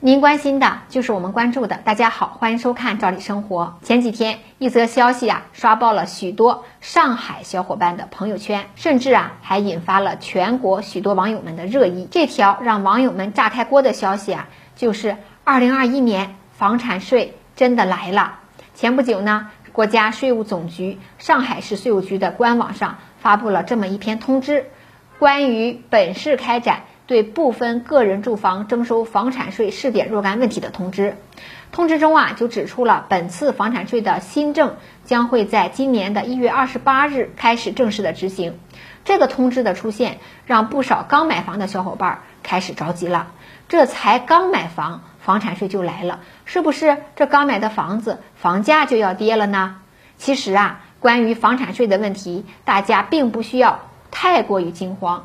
您关心的就是我们关注的。大家好，欢迎收看《赵理生活》。前几天，一则消息啊，刷爆了许多上海小伙伴的朋友圈，甚至啊，还引发了全国许多网友们的热议。这条让网友们炸开锅的消息啊，就是二零二一年房产税真的来了。前不久呢，国家税务总局上海市税务局的官网上发布了这么一篇通知，关于本市开展。对部分个人住房征收房产税试点若干问题的通知，通知中啊就指出了本次房产税的新政将会在今年的一月二十八日开始正式的执行。这个通知的出现，让不少刚买房的小伙伴开始着急了。这才刚买房，房产税就来了，是不是这刚买的房子房价就要跌了呢？其实啊，关于房产税的问题，大家并不需要太过于惊慌。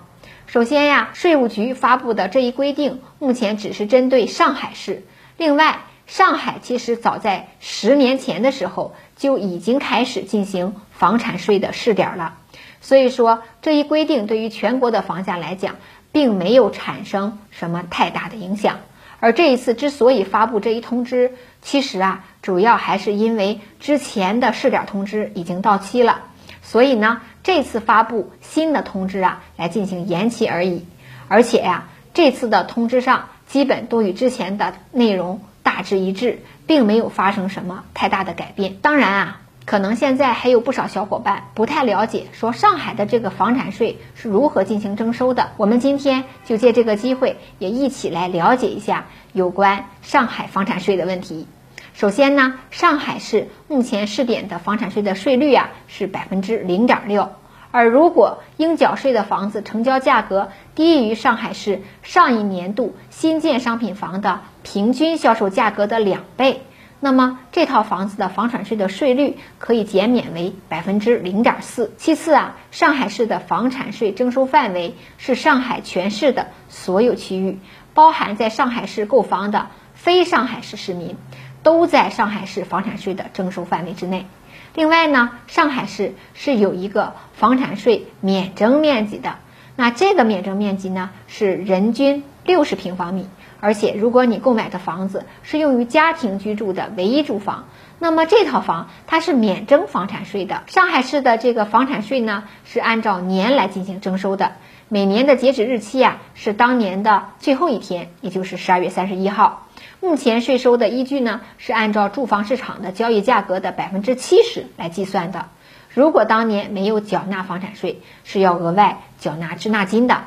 首先呀，税务局发布的这一规定，目前只是针对上海市。另外，上海其实早在十年前的时候就已经开始进行房产税的试点了。所以说，这一规定对于全国的房价来讲，并没有产生什么太大的影响。而这一次之所以发布这一通知，其实啊，主要还是因为之前的试点通知已经到期了。所以呢，这次发布新的通知啊，来进行延期而已。而且呀，这次的通知上基本都与之前的内容大致一致，并没有发生什么太大的改变。当然啊，可能现在还有不少小伙伴不太了解，说上海的这个房产税是如何进行征收的。我们今天就借这个机会，也一起来了解一下有关上海房产税的问题。首先呢，上海市目前试点的房产税的税率啊是百分之零点六，而如果应缴税的房子成交价格低于上海市上一年度新建商品房的平均销售价格的两倍，那么这套房子的房产税的税率可以减免为百分之零点四。其次啊，上海市的房产税征收范围是上海全市的所有区域，包含在上海市购房的非上海市市民。都在上海市房产税的征收范围之内。另外呢，上海市是有一个房产税免征面积的。那这个免征面积呢是人均六十平方米，而且如果你购买的房子是用于家庭居住的唯一住房，那么这套房它是免征房产税的。上海市的这个房产税呢是按照年来进行征收的，每年的截止日期啊是当年的最后一天，也就是十二月三十一号。目前税收的依据呢，是按照住房市场的交易价格的百分之七十来计算的。如果当年没有缴纳房产税，是要额外缴纳滞纳金的。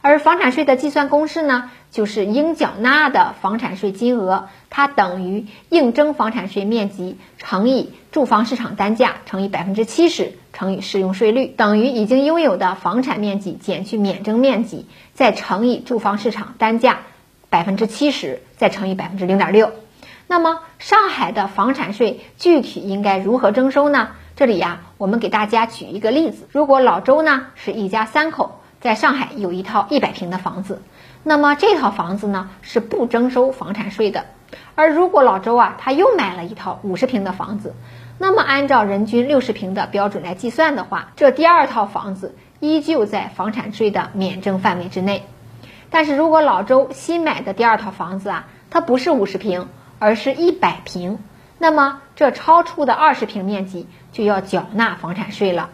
而房产税的计算公式呢，就是应缴纳的房产税金额，它等于应征房产税面积乘以住房市场单价乘以百分之七十乘以适用税率，等于已经拥有的房产面积减去免征面积，再乘以住房市场单价。百分之七十再乘以百分之零点六，那么上海的房产税具体应该如何征收呢？这里呀，我们给大家举一个例子：如果老周呢是一家三口，在上海有一套一百平的房子，那么这套房子呢是不征收房产税的。而如果老周啊他又买了一套五十平的房子，那么按照人均六十平的标准来计算的话，这第二套房子依旧在房产税的免征范围之内。但是如果老周新买的第二套房子啊，它不是五十平，而是一百平，那么这超出的二十平面积就要缴纳房产税了。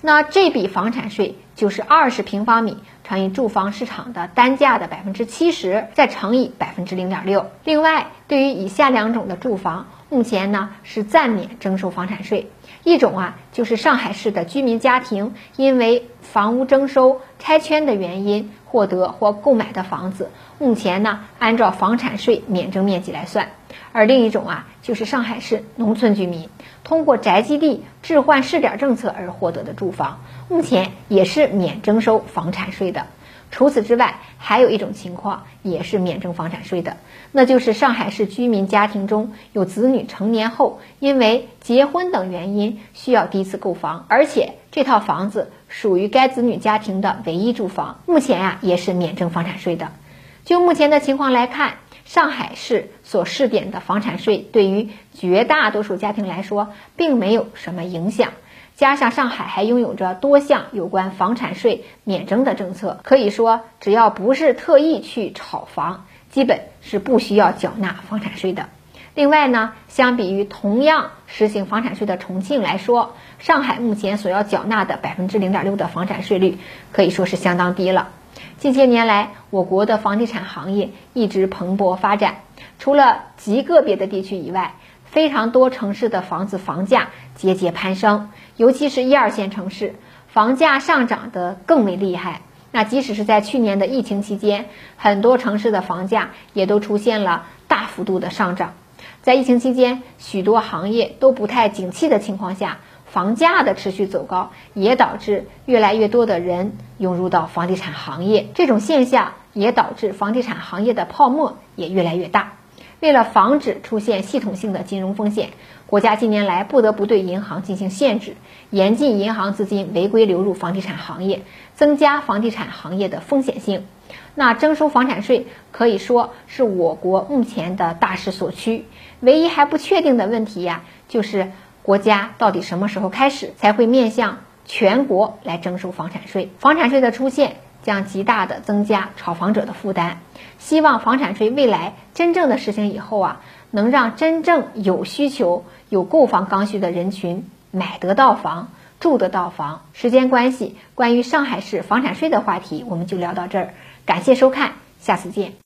那这笔房产税就是二十平方米乘以住房市场的单价的百分之七十，再乘以百分之零点六。另外，对于以下两种的住房，目前呢是暂免征收房产税。一种啊，就是上海市的居民家庭因为房屋征收拆迁的原因。获得或购买的房子，目前呢按照房产税免征面积来算；而另一种啊，就是上海市农村居民通过宅基地置换试点政策而获得的住房，目前也是免征收房产税的。除此之外，还有一种情况也是免征房产税的，那就是上海市居民家庭中有子女成年后因为结婚等原因需要第一次购房，而且这套房子属于该子女家庭的唯一住房，目前呀也是免征房产税的。就目前的情况来看，上海市所试点的房产税对于绝大多数家庭来说并没有什么影响。加上上海还拥有着多项有关房产税免征的政策，可以说只要不是特意去炒房，基本是不需要缴纳房产税的。另外呢，相比于同样实行房产税的重庆来说，上海目前所要缴纳的百分之零点六的房产税率可以说是相当低了。近些年来，我国的房地产行业一直蓬勃发展，除了极个别的地区以外，非常多城市的房子房价节节攀升，尤其是一二线城市，房价上涨得更为厉害。那即使是在去年的疫情期间，很多城市的房价也都出现了大幅度的上涨。在疫情期间，许多行业都不太景气的情况下，房价的持续走高，也导致越来越多的人涌入到房地产行业。这种现象也导致房地产行业的泡沫也越来越大。为了防止出现系统性的金融风险，国家近年来不得不对银行进行限制，严禁银行资金违规流入房地产行业，增加房地产行业的风险性。那征收房产税可以说是我国目前的大势所趋。唯一还不确定的问题呀，就是国家到底什么时候开始才会面向全国来征收房产税？房产税的出现将极大的增加炒房者的负担。希望房产税未来真正的实行以后啊，能让真正有需求、有购房刚需的人群买得到房、住得到房。时间关系，关于上海市房产税的话题我们就聊到这儿。感谢收看，下次见。